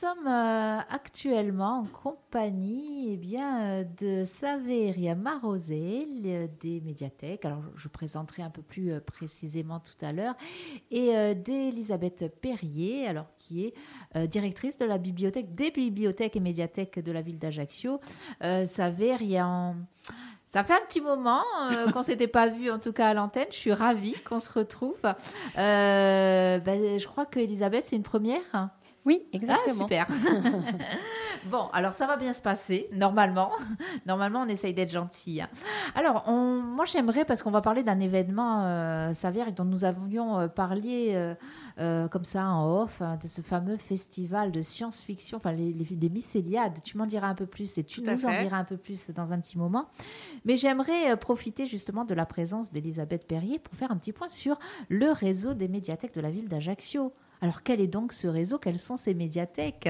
sommes euh, actuellement en compagnie eh bien, euh, de Saveria Marosé des médiathèques. Alors, je présenterai un peu plus euh, précisément tout à l'heure. Et d'Elisabeth Perrier, alors, qui est directrice de la bibliothèque, des bibliothèques et médiathèques de la ville d'Ajaccio. Saveria, ça fait un petit moment qu'on qu'on s'était pas vu, en tout cas à l'antenne. Je suis ravie qu'on se retrouve. Ben, je crois que Elisabeth, c'est une première. Oui, exactement. Ah, super. bon, alors ça va bien se passer, normalement. Normalement, on essaye d'être gentil. Hein. Alors, on, moi, j'aimerais, parce qu'on va parler d'un événement, euh, dont nous avions euh, parlé euh, euh, comme ça en off, hein, de ce fameux festival de science-fiction, enfin, les, les, Mycéliades. Tu m'en diras un peu plus et tu nous en diras un peu plus dans un petit moment. Mais j'aimerais profiter justement de la présence d'Elisabeth Perrier pour faire un petit point sur le réseau des médiathèques de la ville d'Ajaccio. Alors quel est donc ce réseau? Quelles sont ces médiathèques?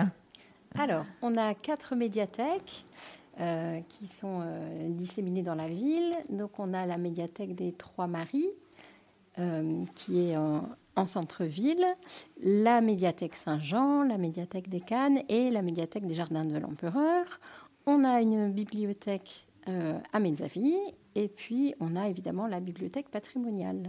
Alors, on a quatre médiathèques euh, qui sont euh, disséminées dans la ville. Donc on a la médiathèque des Trois Maries, euh, qui est en, centre-ville, la médiathèque Saint-Jean, la médiathèque des Cannes et la médiathèque des Jardins de l'Empereur. On a une bibliothèque à Mezzaville et puis on a évidemment la bibliothèque patrimoniale.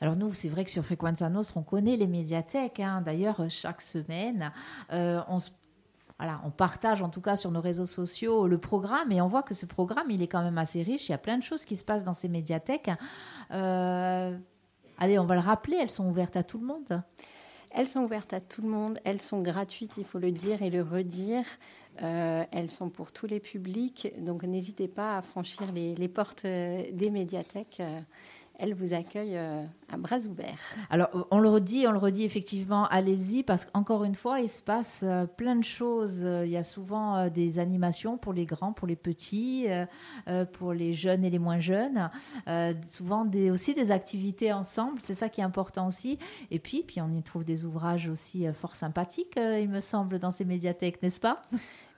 Alors nous, c'est vrai que sur Frequenza Nostra, on connaît les médiathèques. Hein. D'ailleurs, chaque semaine, euh, on partage en tout cas sur nos réseaux sociaux le programme et on voit que ce programme, il est quand même assez riche. Il y a plein de choses qui se passent dans ces médiathèques. Euh, allez, on va le rappeler, elles sont ouvertes à tout le monde. Elles sont ouvertes à tout le monde, elles sont gratuites, il faut le dire et le redire. Euh, elles sont pour tous les publics, donc n'hésitez pas à franchir les portes des médiathèques elle vous accueille euh, à bras ouverts. Alors, on le redit, on le redit effectivement, allez-y, parce qu'encore une fois, il se passe euh, plein de choses. Il y a souvent euh, des animations pour les grands, pour les petits, pour les jeunes et les moins jeunes. souvent des, aussi des activités ensemble, c'est ça qui est important aussi. Et puis, puis on y trouve des ouvrages aussi fort sympathiques, il me semble, dans ces médiathèques, n'est-ce pas?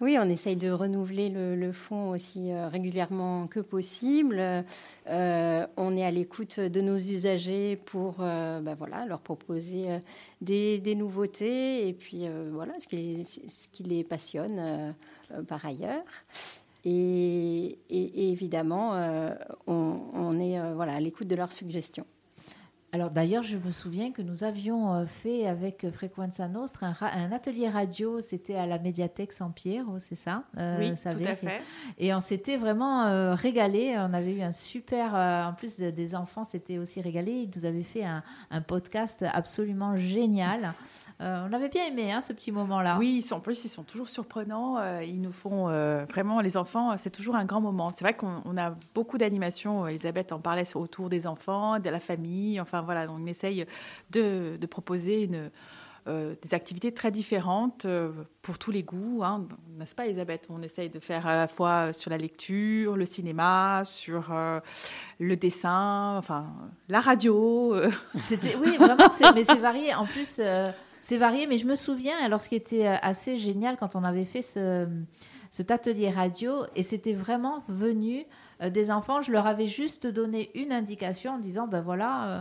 Oui, on essaye de renouveler le, fonds aussi euh, régulièrement que possible. Euh, on est à l'écoute de nos usagers pour euh, ben voilà, leur proposer des, nouveautés et puis voilà, ce qui, les, ce qui les passionne par ailleurs. Et, évidemment, on, on, est voilà, à l'écoute de leurs suggestions. Alors d'ailleurs, je me souviens que nous avions euh, fait avec euh, Frequenza Nostra un, atelier radio, c'était à la médiathèque Saint-Pierre, c'est ça euh, Oui, tout à fait. Et on s'était vraiment régalé. On avait eu un super, en plus des enfants, c'était aussi régalé. Ils nous avaient fait un, un podcast absolument génial. Euh, on avait bien aimé hein, ce petit moment-là. Oui, en plus, ils sont toujours surprenants. Euh, ils nous font euh, vraiment, les enfants, c'est toujours un grand moment. C'est vrai qu'on a beaucoup d'animations. Elisabeth en parlait autour des enfants, de la famille. Enfin voilà, on essaye de, proposer une. des activités très différentes pour tous les goûts, hein. n'est-ce pas Elisabeth? On essaye de faire à la fois sur la lecture, le cinéma, sur le dessin, enfin la radio. Oui, vraiment, mais c'est varié. En plus, c'est varié, mais je me souviens, alors ce qui était euh, assez génial quand on avait fait ce, cet atelier radio, et c'était vraiment venu euh, des enfants, je leur avais juste donné une indication en disant, ben voilà, euh,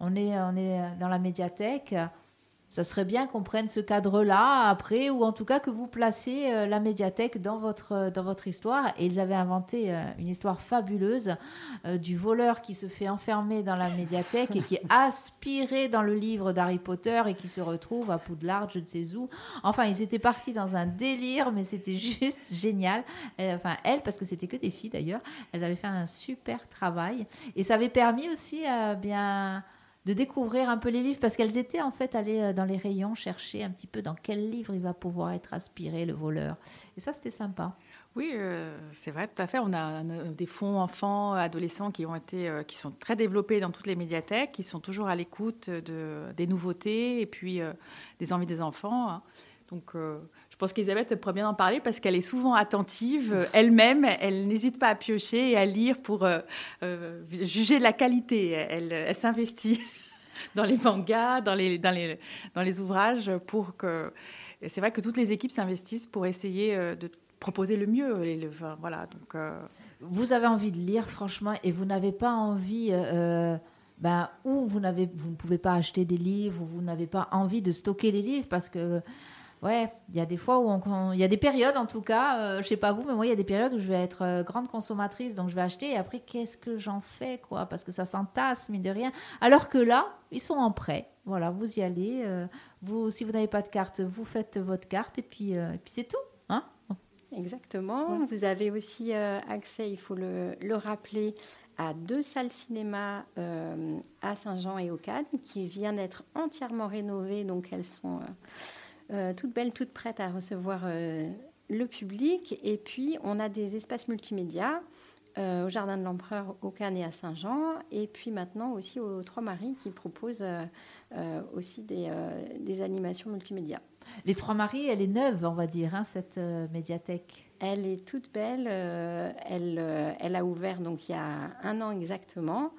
on, est, on est dans la médiathèque, ça serait bien qu'on prenne ce cadre-là après, ou en tout cas que vous placez euh, la médiathèque dans votre, euh, dans votre histoire. Et ils avaient inventé euh, une histoire fabuleuse du voleur qui se fait enfermer dans la médiathèque et qui est aspiré dans le livre d'Harry Potter et qui se retrouve à Poudlard, je ne sais où. Enfin, ils étaient partis dans un délire, mais c'était juste génial. enfin, elles, parce que c'était que des filles d'ailleurs, elles avaient fait un super travail. Et ça avait permis aussi, bien de découvrir un peu les livres parce qu'elles étaient en fait allées euh, dans les rayons chercher un petit peu dans quel livre il va pouvoir être aspiré le voleur. Et ça, c'était sympa. Oui, euh, c'est vrai, tout à fait. On a des fonds enfants, adolescents qui ont été, euh, qui sont très développés dans toutes les médiathèques, qui sont toujours à l'écoute de, des nouveautés et puis des envies des enfants. Hein. Donc, je pense qu'Elisabeth pourrait bien en parler parce qu'elle est souvent attentive elle-même. Elle, n'hésite pas à piocher et à lire pour juger de la qualité. Elle, elle s'investit dans les mangas, dans les, dans les, dans les ouvrages, pour que. C'est vrai que toutes les équipes s'investissent pour essayer euh, de proposer le mieux. Les, voilà, donc, euh, Vous avez envie de lire, franchement, et vous n'avez pas envie. Euh, ben, ou vous, vous ne pouvez pas acheter des livres, ou vous n'avez pas envie de stocker les livres parce que Ouais, il y a des fois où on, il y a des périodes en tout cas, euh, je sais pas vous, mais moi il y a des périodes où je vais être euh, grande consommatrice, donc je vais acheter et après qu'est-ce que j'en fais quoi? Parce que ça s'entasse mine de rien. Alors que là, ils sont en prêt. Voilà, vous y allez. euh, vous, si vous n'avez pas de carte, vous faites votre carte et puis, euh, et puis c'est tout. Hein? Exactement. Ouais. Vous avez aussi accès, il faut le, le rappeler, à deux salles cinéma à Saint-Jean et au Cannes qui viennent d'être entièrement rénovées. Donc elles sont euh, toutes belles, toutes prêtes à recevoir euh, le public. Et puis on a des espaces multimédia euh, au Jardin de l'Empereur, au Cannes et à Saint-Jean. Et puis maintenant aussi aux Trois-Maries qui proposent euh, aussi des, des animations multimédia. Les Trois Maries, elle est neuve, on va dire, hein, cette médiathèque. Elle est toute belle. elle, elle a ouvert donc il y a un an exactement.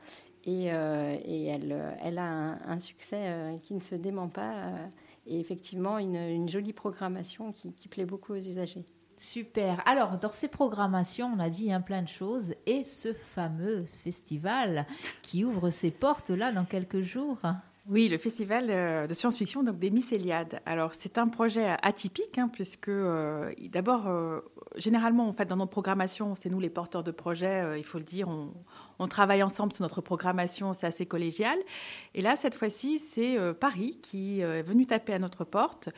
Et, euh, et elle, elle a un, un succès euh, qui ne se dément pas. euh, et effectivement, une, jolie programmation qui, qui plaît beaucoup aux usagers. Super. Alors, dans ces programmations, on a dit hein, plein de choses. Et ce fameux festival qui ouvre ses portes là dans quelques jours. Oui, le festival euh, de science-fiction donc des Mycéliades. Alors c'est un projet atypique hein, puisque euh, d'abord euh, généralement en fait dans notre programmation c'est nous les porteurs de projets, il faut le dire, on, travaille ensemble sur notre programmation, c'est assez collégial. Et là cette fois-ci c'est Paris qui est venu taper à notre porte.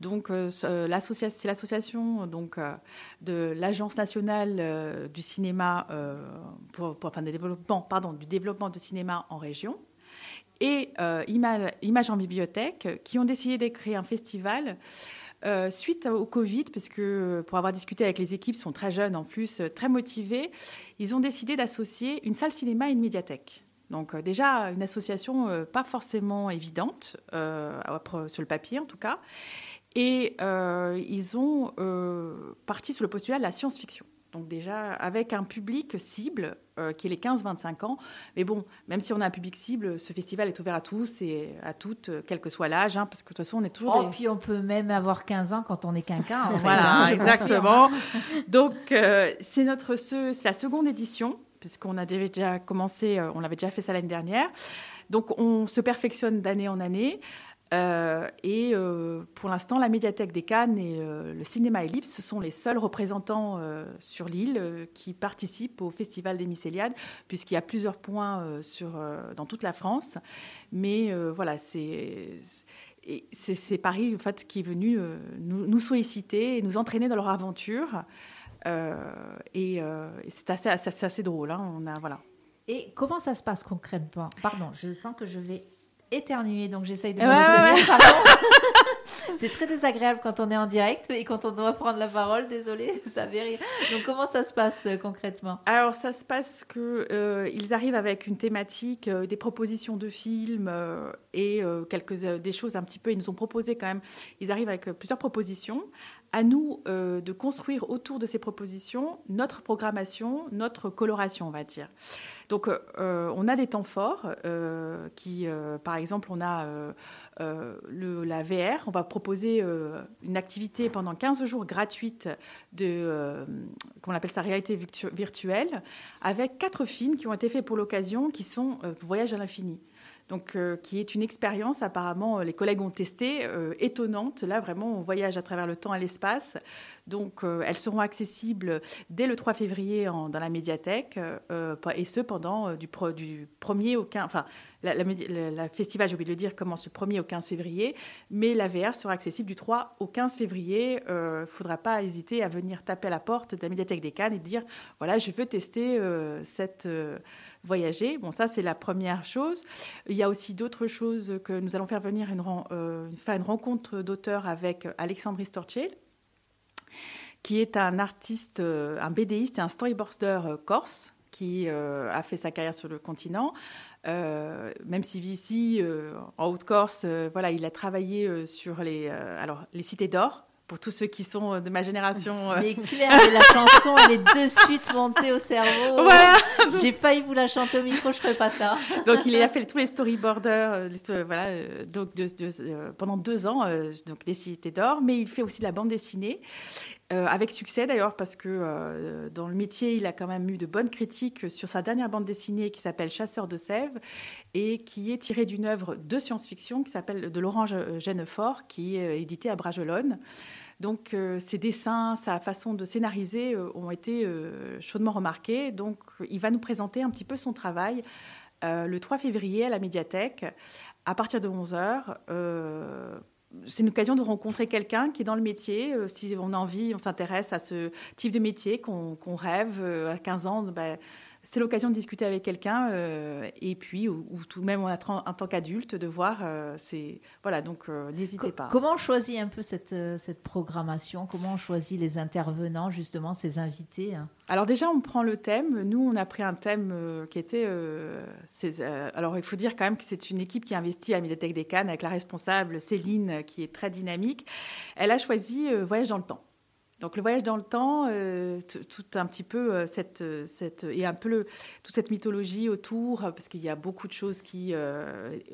Donc c'est l'association de l'agence nationale du cinéma pour, pour enfin du développement de cinéma en région et euh, Ima- Images en bibliothèque qui ont décidé de un festival euh, suite au Covid, parce que euh, pour avoir discuté avec les équipes, sont très jeunes en plus, euh, très motivés, ils ont décidé d'associer une salle cinéma et une médiathèque. Donc déjà une association pas forcément évidente, sur le papier en tout cas, et ils ont parti sur le postulat de la science-fiction. Donc déjà avec un public cible euh, qui est les 15-25 ans. Mais bon, même si on a un public cible, ce festival est ouvert à tous et à toutes, euh, quel que soit l'âge, hein, parce que de toute façon, on est toujours... Oh, des- puis on peut même avoir 15 ans quand on est quinquin. Voilà, hein, exactement. Donc, euh, c'est notre ce- c'est la seconde édition, puisqu'on a déjà- commencé, on l'avait déjà fait ça l'année dernière. Donc, on se perfectionne d'année en année. Euh, et euh, pour l'instant, la médiathèque des Cannes et euh, le cinéma Ellipse, ce sont les seuls représentants sur l'île qui participent au Festival des Mycéliades, puisqu'il y a plusieurs points sur, dans toute la France. Mais voilà, c'est Paris en fait, qui est venu nous, solliciter et nous entraîner dans leur aventure. Et c'est assez, assez, assez drôle. hein. On a, voilà. Et comment ça se passe concrètement? Pardon, je sens que je vais éternuer, donc j'essaye de me Ouais, retenir. pardon. C'est très désagréable quand on est en direct et quand on doit prendre la parole. Désolée, ça fait rire. Donc comment ça se passe euh, concrètement? Alors, ça se passe que euh, ils arrivent avec une thématique, euh, des propositions de films euh, et quelques des choses un petit peu. Ils nous ont proposé quand même. Ils arrivent avec plusieurs propositions. À nous de construire autour de ces propositions notre programmation, notre coloration, on va dire. Donc, on a des temps forts qui, par exemple, on a le, la VR. Proposer euh, une activité pendant 15 jours gratuite de, euh, comment on appelle ça, réalité virtu- virtuelle, avec quatre films qui ont été faits pour l'occasion, qui sont euh, Voyage à l'infini. Donc, qui est une expérience, apparemment, les collègues ont testé, étonnante. Là, vraiment, on voyage à travers le temps et l'espace. Donc, elles seront accessibles dès le 3 février en- dans la médiathèque, et ce pendant du, pro- du 1er au 15. Enfin, la, festival, j'ai oublié de le dire, commence du 1er au 15 février, mais la VR sera accessible du 3 au 15 février. Il ne faudra pas hésiter à venir taper à la porte de la médiathèque des Cannes et dire voilà, je veux tester euh, cette. euh, voyager. Bon, ça, c'est la première chose. Il y a aussi d'autres choses que nous allons faire venir une, euh, faire une rencontre d'auteurs avec Alexandre Storchel, qui est un artiste, euh, un BDiste et un storyboarder euh, corse qui euh, a fait sa carrière sur le continent. Euh, même si vit ici, euh, en Haute-Corse, euh, voilà, il a travaillé euh, sur les, alors, les cités d'or. Pour tous ceux qui sont de ma génération. Mais Claire, mais la chanson, elle est de suite montée au cerveau. Voilà. J'ai failli vous la chanter au micro, je ferai pas ça. Donc il a fait tous les storyboarders, les- voilà, donc de- de- pendant deux ans, donc des cités d'or, mais il fait aussi de la bande dessinée. Avec succès d'ailleurs, parce que dans le métier, il a quand même eu de bonnes critiques sur sa dernière bande dessinée qui s'appelle Chasseur de sève et qui est tirée d'une œuvre de science-fiction qui s'appelle de Laurent Genefort, qui est édité à Bragelonne. Donc ses dessins, sa façon de scénariser ont été chaudement remarqués. Donc il va nous présenter un petit peu son travail le 3 février à la médiathèque à partir de 11h c'est une occasion de rencontrer quelqu'un qui est dans le métier. Euh, si on a envie, on s'intéresse à ce type de métier qu'on rêve euh, à 15 ans, ben, c'est l'occasion de discuter avec quelqu'un euh, et puis ou, tout de même en, tant qu'adulte de voir c'est voilà donc n'hésitez pas comment on choisit un peu cette, cette programmation? Comment on choisit les intervenants justement ces invités? Alors déjà, on prend le thème. Nous, on a pris un thème euh, qui était... Euh, euh, alors, il faut dire quand même que c'est une équipe qui investit à Médiathèque des Cannes avec la responsable Céline, qui est très dynamique. Elle a choisi Voyage dans le temps. Donc le voyage dans le temps, tout un petit peu cette, cette et un peu toute cette mythologie autour, parce qu'il y a beaucoup de choses qui,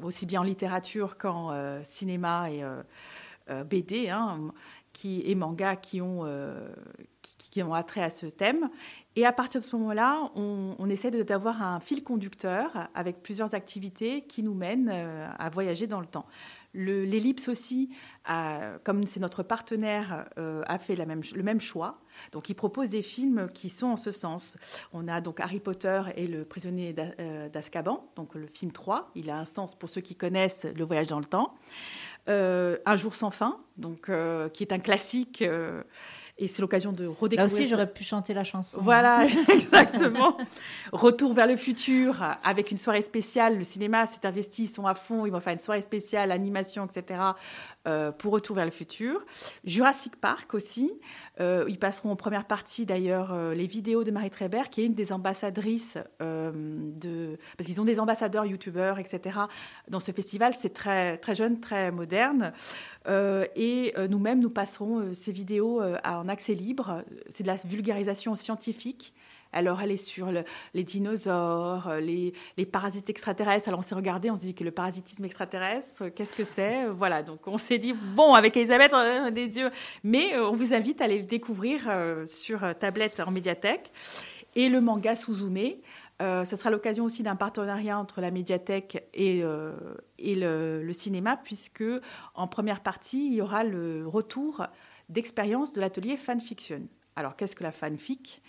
aussi bien en littérature qu'en cinéma et BD, hein, qui, et manga, qui ont, qui ont attrait à ce thème. Et à partir de ce moment-là, on, essaie d'avoir un fil conducteur avec plusieurs activités qui nous mènent euh, à voyager dans le temps. L'Ellipse aussi, comme c'est notre partenaire, euh, a fait le même choix. Donc, il propose des films qui sont en ce sens. On a donc Harry Potter et le prisonnier euh, d'Azkaban, donc le film 3. Il a un sens pour ceux qui connaissent le voyage dans le temps. un jour sans fin, donc, qui est un classique et c'est l'occasion de redécouvrir. Là aussi, j'aurais pu chanter la chanson. Voilà, exactement. Retour vers le futur avec une soirée spéciale. Le cinéma s'est investi, ils sont à fond. Ils vont faire une soirée spéciale, animation, etc. Euh, pour Retour vers le futur. Jurassic Park aussi. Euh, ils passeront en première partie d'ailleurs euh, les vidéos de Marie Trébert, qui est une des ambassadrices de. Parce qu'ils ont des ambassadeurs, youtubeurs, etc. Dans ce festival, c'est très, très jeune, très moderne. Et nous-mêmes, nous passerons ces vidéos en accès libre. C'est de la vulgarisation scientifique. Alors, elle est sur les dinosaures, les, parasites extraterrestres. Alors, on s'est regardé, on s'est dit que le parasitisme extraterrestre, qu'est-ce que c'est Voilà, donc on s'est dit, bon, avec Elisabeth, euh, des dieux. Mais euh, on vous invite à aller le découvrir euh, sur tablette en médiathèque. Et le manga Suzume, ce sera l'occasion aussi d'un partenariat entre la médiathèque et, et le, cinéma, puisque en première partie, il y aura le retour d'expérience de l'atelier fanfiction. Alors, qu'est-ce que la fanfic?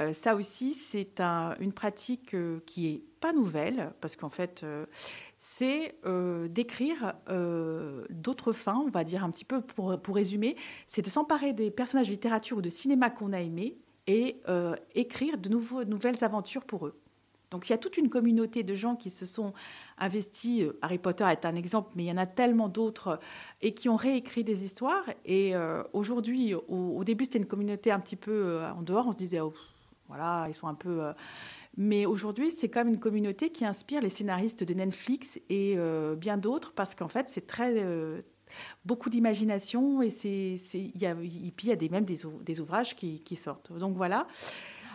Euh, ça aussi, c'est une pratique euh, qui est pas nouvelle, parce qu'en fait, euh, c'est d'écrire d'autres fins, on va dire un petit peu pour, pour résumer, c'est de s'emparer des personnages de littérature ou de cinéma qu'on a aimés et écrire de nouvelles aventures pour eux. Donc il y a toute une communauté de gens qui se sont investis. Euh, Harry Potter est un exemple, mais il y en a tellement d'autres et qui ont réécrit des histoires. Et euh, aujourd'hui, au, début, c'était une communauté un petit peu euh, en dehors. On se disait, oh, voilà, ils sont un peu. mais aujourd'hui, c'est quand même une communauté qui inspire les scénaristes de Netflix et bien d'autres parce qu'en fait, c'est très beaucoup d'imagination et c'est il y a il y a des, même des, ouvrages qui, sortent. Donc voilà.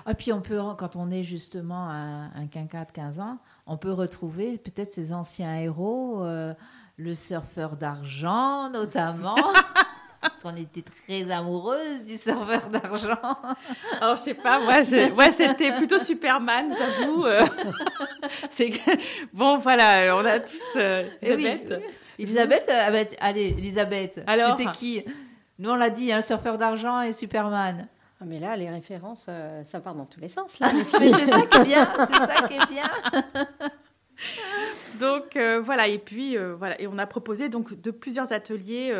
Et ah, puis on peut, quand on est justement un, un quinquat de 15 ans, on peut retrouver peut-être ces anciens héros, euh, le surfeur d'argent notamment. Parce qu'on était très amoureuse du surfeur d'argent. Alors, je sais pas, moi, je... c'était plutôt Superman, j'avoue. Euh. C'est Bon, voilà, on a tous euh, eh Elisabeth. Elisabeth, allez, Elisabeth, c'était qui? Nous, on l'a dit, un hein, surfeur d'argent et Superman. Ah, mais là, les références, euh, ça part dans tous les sens. Là, mais c'est ça qui est bien, c'est ça qui est bien. donc euh, voilà, et puis euh, voilà, et on a proposé donc de plusieurs ateliers,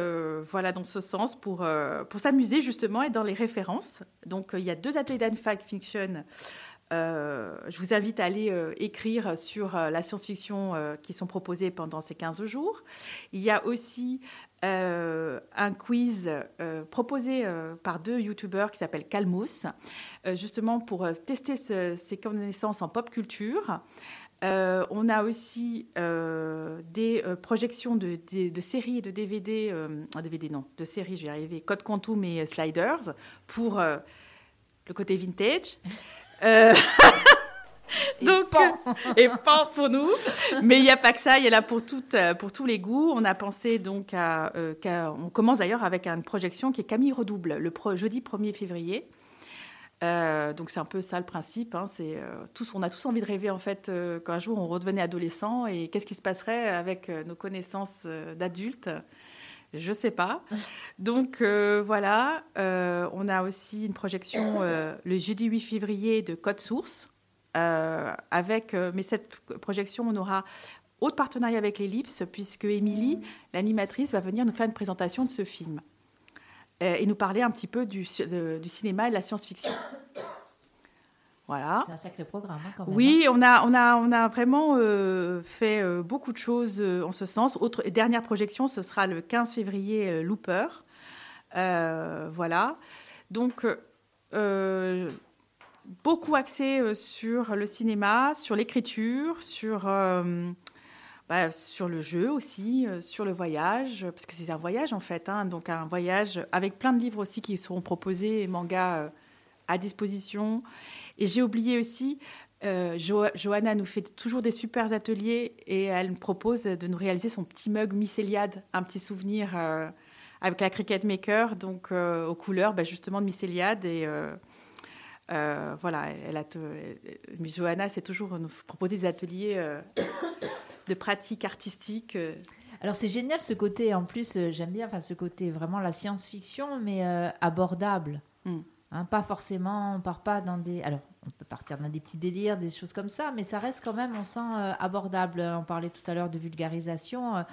voilà, dans ce sens pour pour s'amuser justement et dans les références. Donc il y a deux ateliers d'Anfac Fiction. je vous invite à aller écrire sur la science-fiction qui sont proposés pendant ces 15 jours. Il y a aussi euh, un quiz euh, proposé euh, par deux youtubeurs qui s'appellent Calmos, justement pour tester ses connaissances en pop culture. on a aussi des projections de, séries et de DVD, DVD non, de séries, je vais y arriver, Code Quantum et Sliders pour le côté vintage. Donc, et pas pour nous. Mais il n'y a pas que ça, il y a là pour, toutes, pour tous les goûts. On a pensé donc à. on commence d'ailleurs avec une projection qui est Camille Redouble, le jeudi 1er février. Euh, donc c'est un peu ça le principe. Hein, c'est euh, tous, on a tous envie de rêver en fait euh, qu'un jour on redevenait adolescent et qu'est-ce qui se passerait avec nos connaissances d'adultes? Je sais pas. Donc voilà, on a aussi une projection le jeudi 8 février de Code Source. Avec, mais cette projection, on aura autre partenariat avec l'Ellipse, puisque Émilie, l'animatrice, va venir nous faire une présentation de ce film. Euh, et nous parler un petit peu du, du cinéma et de la science-fiction. Voilà. C'est un sacré programme. Hein, quand même, oui, hein. on a, on, a, on a vraiment euh, fait euh, beaucoup de choses en ce sens. Autre, dernière projection, ce sera le 15 février, Looper. voilà. Donc, beaucoup axé sur le cinéma, sur l'écriture, sur bah, sur le jeu aussi, euh, sur le voyage, parce que c'est un voyage en fait, hein, donc un voyage avec plein de livres aussi qui seront proposés, mangas euh, à disposition. Et j'ai oublié aussi, euh, Johanna nous fait toujours des super ateliers et elle me propose de nous réaliser son petit mug mycéliade, un petit souvenir avec la Cricket Maker, donc aux couleurs bah, justement de mycéliade et voilà, elle a Johanna, c'est toujours nous proposer des ateliers de pratiques artistiques. Euh. Alors c'est génial ce côté, en plus euh, j'aime bien enfin, ce côté vraiment la science-fiction, mais euh, abordable. Hmm. Hein, pas forcément, on part pas dans des... Alors on peut partir dans des petits délires, des choses comme ça, mais ça reste quand même, on sent abordable. On parlait tout à l'heure de vulgarisation.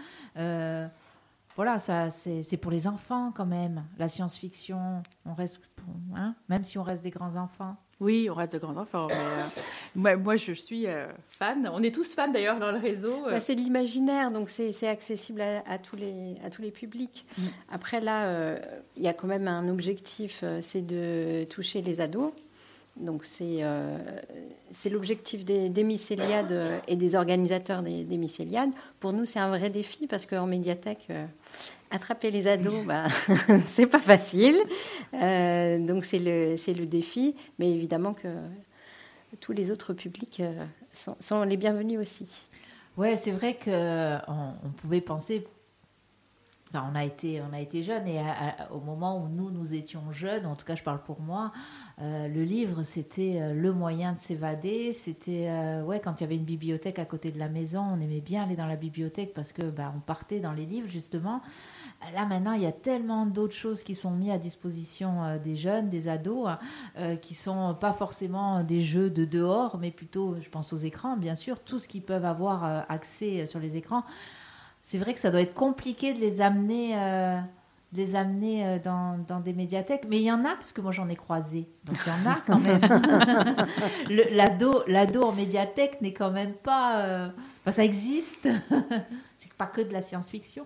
Voilà, ça, c'est pour les enfants quand même. La science-fiction, on reste, hein, même si on reste des grands enfants. Oui, on reste de grands enfants. Mais, euh, moi, je suis euh, fan. On est tous fans d'ailleurs dans le réseau. Bah, c'est l'imaginaire, donc c'est accessible à, tous les, à tous les publics. Mm. Après, là, euh, il y a quand même un objectif, c'est de toucher les ados. Donc c'est c'est l'objectif des, des, mycéliades et des organisateurs des, des mycéliades. Pour nous, c'est un vrai défi parce qu'en médiathèque, attraper les ados, bah, c'est pas facile. Euh, donc c'est le, le défi, mais évidemment que tous les autres publics euh, sont, les bienvenus aussi. Ouais, c'est vrai que on, pouvait penser. On a été, on a été jeunes et au moment où nous nous étions jeunes, en tout cas je parle pour moi, euh, le livre c'était le moyen de s'évader. C'était ouais quand il y avait une bibliothèque à côté de la maison, on aimait bien aller dans la bibliothèque parce que bah, on partait dans les livres justement. Là maintenant, il y a tellement d'autres choses qui sont mises à disposition euh, des jeunes, des ados, euh, qui sont pas forcément des jeux de dehors, mais plutôt, je pense aux écrans, bien sûr, tout ce qu'ils peuvent avoir euh, accès sur les écrans. C'est vrai que ça doit être compliqué de les amener, les amener dans, dans, des médiathèques, mais il y en a, parce que moi j'en ai croisé, donc il y en a quand même. L'ado, l'ado en médiathèque n'est quand même pas, enfin, ça existe. C'est pas que de la science-fiction.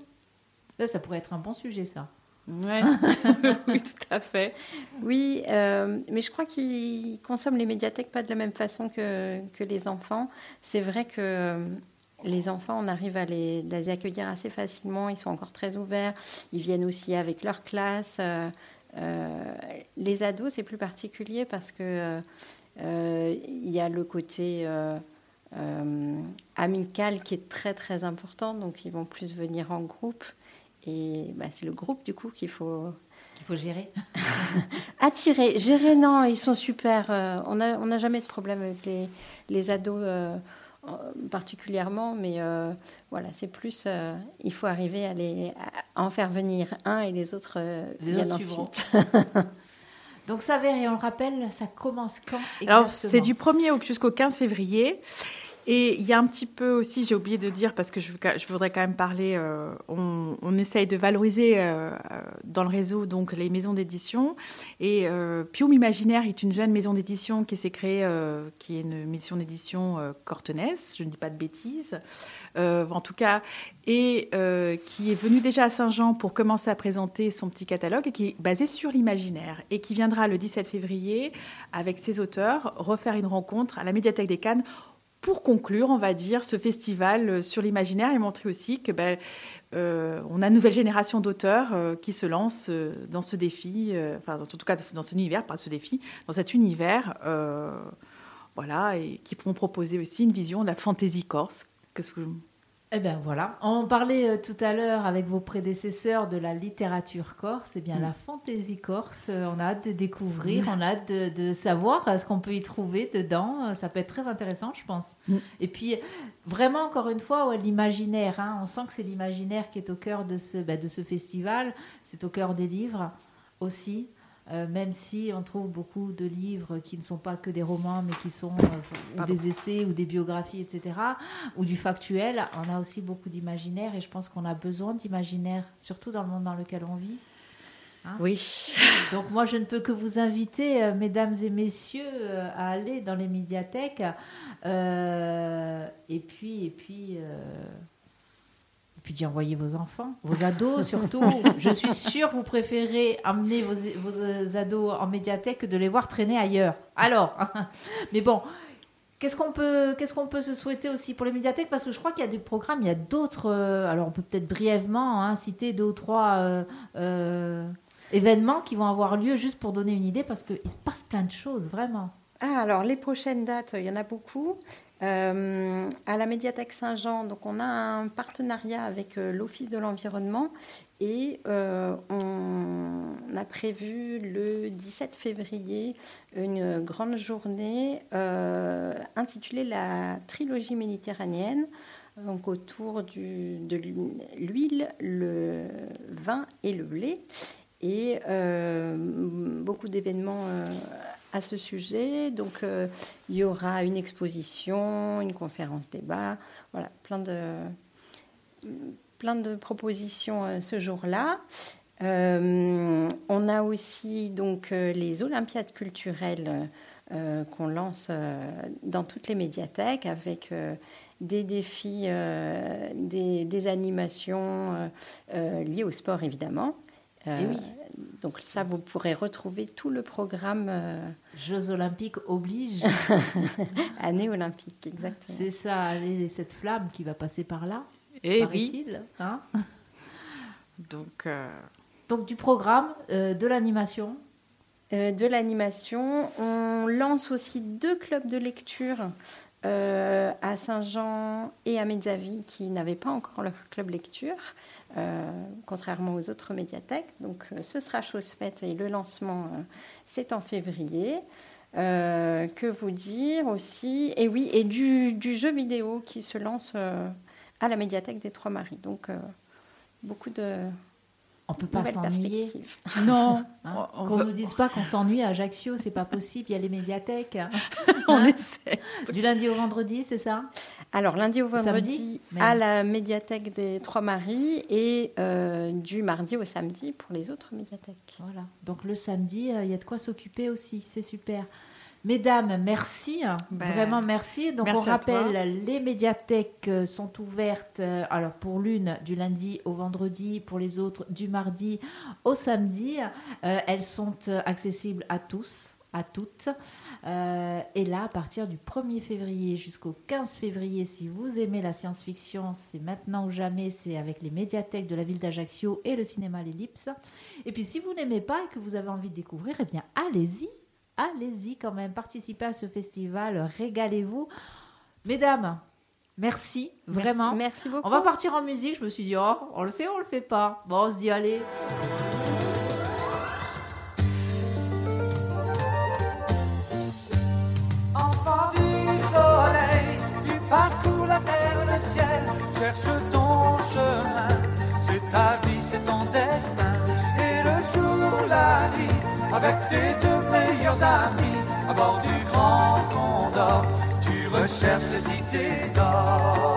Ça, pourrait être un bon sujet, ça. oui, tout à fait. Oui, euh, mais je crois qu'ils consomment les médiathèques pas de la même façon que, que les enfants. C'est vrai que euh, les enfants, on arrive à les, accueillir assez facilement. Ils sont encore très ouverts. Ils viennent aussi avec leur classe. Euh, les ados, c'est plus particulier parce que il y a le côté amical qui est très très important. Donc, ils vont plus venir en groupe. Et bah, c'est le groupe, du coup, qu'il faut... Qu'il faut gérer. Attirer. Gérer, non, ils sont super. Euh, on n'a on a jamais de problème avec les, les ados euh, particulièrement, mais euh, voilà, c'est plus... il faut arriver à, les, à en faire venir un et les autres les viennent ensuite. Donc ça, et on le rappelle, ça commence quand Alors, c'est du 1er jusqu'au 15 février. Et il y a un petit peu aussi, j'ai oublié de dire, parce que je, voudrais quand même parler, euh, on, essaye de valoriser euh, dans le réseau donc les maisons d'édition. Et euh, Pium Imaginaire est une jeune maison d'édition qui s'est créée, euh, qui est une maison d'édition cortenaise, je ne dis pas de bêtises, en tout cas, et qui est venue déjà à Saint-Jean pour commencer à présenter son petit catalogue et qui est basé sur l'imaginaire et qui viendra le 17 février avec ses auteurs refaire une rencontre à la médiathèque des Cannes pour conclure, on va dire, ce festival euh, sur l'imaginaire et montrer aussi que ben, euh, on a une nouvelle génération d'auteurs euh, qui se lancent dans ce défi, enfin, en tout cas dans ce univers, pas ce défi, dans cet univers. voilà, et qui pourront proposer aussi une vision de la fantaisie corse. Que ce que eh bien voilà, on parlait euh, tout à l'heure avec vos prédécesseurs de la littérature corse, eh bien mm. la fantaisie corse, euh, on a hâte de découvrir, on a hâte de, savoir euh, ce qu'on peut y trouver dedans, ça peut être très intéressant je pense. Mm. Et puis vraiment encore une fois, l'imaginaire, hein, on sent que c'est l'imaginaire qui est au cœur de ce, bah, de ce festival, c'est au cœur des livres aussi. Euh, même si on trouve beaucoup de livres qui ne sont pas que des romans, mais qui sont euh, des essais ou des biographies, etc., ou du factuel, on a aussi beaucoup d'imaginaire et je pense qu'on a besoin d'imaginaire, surtout dans le monde dans lequel on vit. Hein. oui. Donc moi, je ne peux que vous inviter, euh, mesdames et messieurs, à aller dans les médiathèques. et puis, et puis puis d'y envoyer vos enfants, vos ados surtout. Je suis sûre que vous préférez amener vos, vos, ados en médiathèque que de les voir traîner ailleurs. Alors, mais bon, qu'est-ce qu'on peut, peut se souhaiter aussi pour les médiathèques? Parce que je crois qu'il y a des programmes, il y a d'autres. Euh, alors, on peut peut-être brièvement hein, citer deux ou trois euh, euh, événements qui vont avoir lieu juste pour donner une idée, parce qu'il se passe plein de choses, vraiment. Ah, alors les prochaines dates, il y en a beaucoup. Euh, à la médiathèque Saint-Jean, donc on a un partenariat avec euh, l'Office de l'environnement et euh, on a prévu le 17 février une grande journée intitulée la trilogie méditerranéenne, donc autour de l'huile, le vin et le blé, et beaucoup d'événements à ce sujet. Donc, euh, il y aura une exposition, une conférence débat, voilà, plein de, propositions euh, ce jour-là. Euh, on a aussi donc les Olympiades culturelles qu'on lance dans toutes les médiathèques avec des défis, des, des, animations liées au sport évidemment. Et oui. Donc ça, vous pourrez retrouver tout le programme. Euh, Jeux olympiques oblige. Année olympique, exactement. C'est ça, cette flamme qui va passer par là. Et eh oui. Hein Donc, euh, Donc du programme, euh, de l'animation. de l'animation. On lance aussi deux clubs de lecture à Saint-Jean et à Mezzavi qui n'avaient pas encore leur club lecture. Euh, contrairement aux autres médiathèques. Donc euh, ce sera chose faite et le lancement, euh, c'est en février. que vous dire aussi Et oui, et du, jeu vidéo qui se lance à la médiathèque des Trois Maris. Donc beaucoup de on peut pas s'ennuyer. Non. Hein qu'on ne nous dise pas qu'on s'ennuie à Ajaccio, c'est pas possible. Il y a les médiathèques. on hein essaie. Du lundi au vendredi, c'est ça? Alors lundi au vendredi à la médiathèque des Trois Maris et euh, du mardi au samedi pour les autres médiathèques. Voilà. Donc le samedi, euh, il y a de quoi s'occuper aussi. C'est super. Mesdames, merci. Ben, Vraiment merci. Donc on rappelle, les médiathèques euh, sont ouvertes, euh, alors pour l'une du lundi au vendredi, pour les autres du mardi au samedi. Euh, elles sont accessibles à tous, à toutes. et là, à partir du 1er février jusqu'au 15 février, si vous aimez la science-fiction, c'est maintenant ou jamais, c'est avec les médiathèques de la ville d'Ajaccio et le cinéma L'Ellipse. Et puis si vous n'aimez pas et que vous avez envie de découvrir, eh bien allez-y allez-y quand même, participez à ce festival, régalez-vous. Mesdames, merci, vraiment. Merci, beaucoup. On va partir en musique, je me suis dit, oh, on le fait ou on le fait pas Bon, on se dit, allez. Enfant du soleil, tu parcours la terre, le ciel, cherche ton chemin. C'est ta vie, c'est ton destin. Et le jour, la nuit, avec tes deux meilleurs amis à bord du Grand Condor. Tu recherches les idées d'or.